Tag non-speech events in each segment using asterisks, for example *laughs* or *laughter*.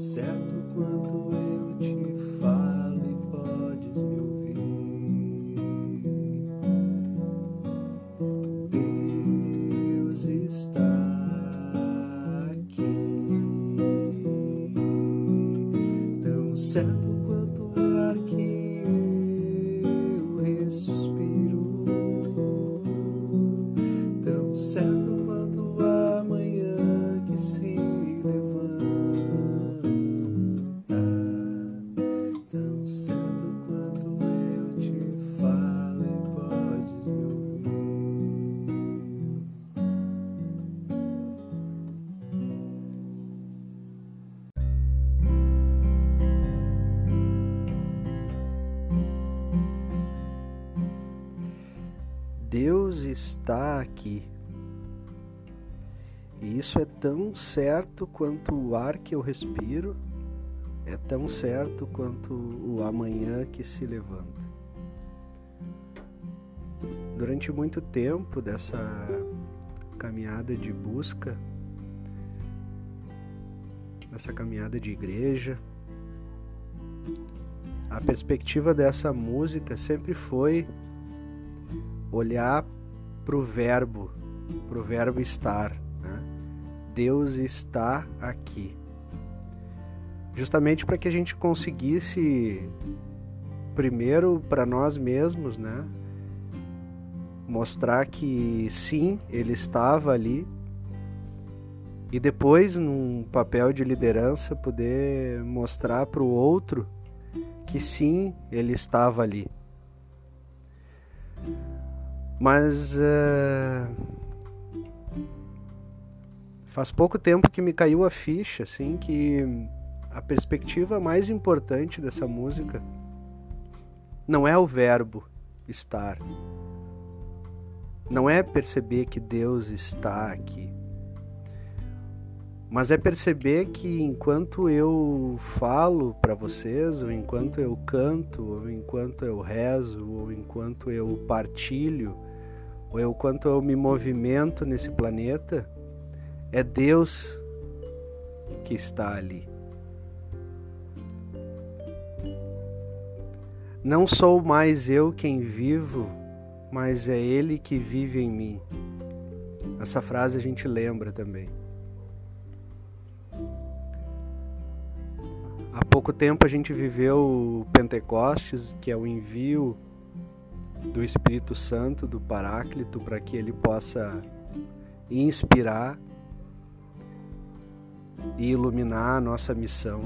certo quanto eu te falo e podes me ouvir. Deus está aqui, tão certo está aqui. E isso é tão certo quanto o ar que eu respiro, é tão certo quanto o amanhã que se levanta. Durante muito tempo dessa caminhada de busca, dessa caminhada de igreja, a perspectiva dessa música sempre foi olhar para o verbo, para o verbo estar. Né? Deus está aqui. Justamente para que a gente conseguisse, primeiro para nós mesmos, né? mostrar que sim, Ele estava ali, e depois, num papel de liderança, poder mostrar para o outro que sim, Ele estava ali. Mas uh, faz pouco tempo que me caiu a ficha, assim, que a perspectiva mais importante dessa música não é o verbo estar, não é perceber que Deus está aqui, mas é perceber que enquanto eu falo para vocês, ou enquanto eu canto, ou enquanto eu rezo, ou enquanto eu partilho, eu quanto eu me movimento nesse planeta, é Deus que está ali. Não sou mais eu quem vivo, mas é Ele que vive em mim. Essa frase a gente lembra também. Há pouco tempo a gente viveu o Pentecostes, que é o envio do Espírito Santo, do Paráclito, para que ele possa inspirar e iluminar a nossa missão.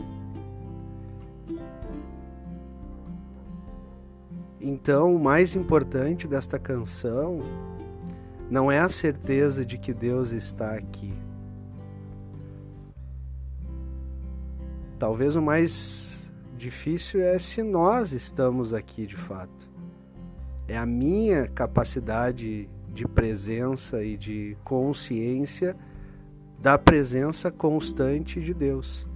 Então, o mais importante desta canção não é a certeza de que Deus está aqui. Talvez o mais difícil é se nós estamos aqui de fato. É a minha capacidade de presença e de consciência da presença constante de Deus.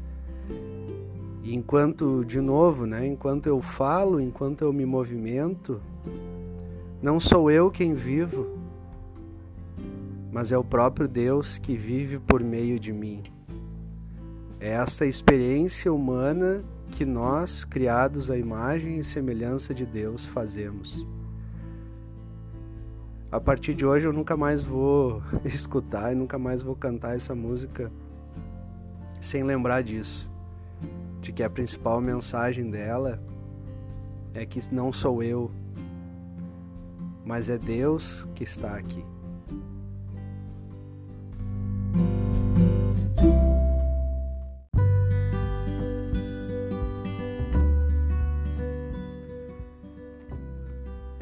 E enquanto, de novo, né, enquanto eu falo, enquanto eu me movimento, não sou eu quem vivo, mas é o próprio Deus que vive por meio de mim. É essa experiência humana que nós, criados à imagem e semelhança de Deus, fazemos. A partir de hoje eu nunca mais vou *laughs* escutar e nunca mais vou cantar essa música sem lembrar disso. De que a principal mensagem dela é que não sou eu, mas é Deus que está aqui.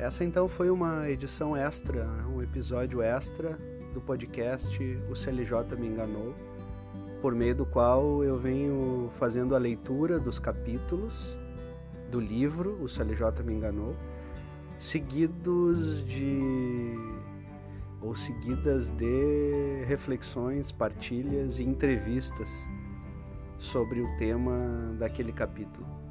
Essa então foi uma edição extra, né? um episódio extra do podcast O CLJ Me Enganou, por meio do qual eu venho fazendo a leitura dos capítulos do livro O CLJ Me Enganou, seguidos de ou seguidas de reflexões, partilhas e entrevistas sobre o tema daquele capítulo.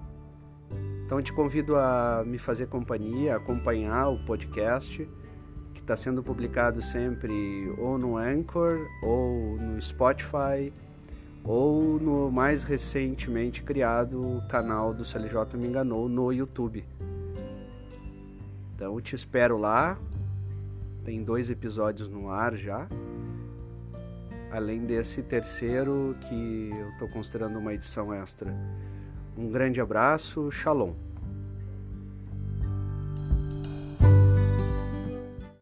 Então te convido a me fazer companhia, acompanhar o podcast que está sendo publicado sempre ou no Anchor ou no Spotify ou no mais recentemente criado canal do CLJ Me Enganou no YouTube. Então te espero lá. Tem dois episódios no ar já. Além desse terceiro que eu estou considerando uma edição extra. Um grande abraço, shalom.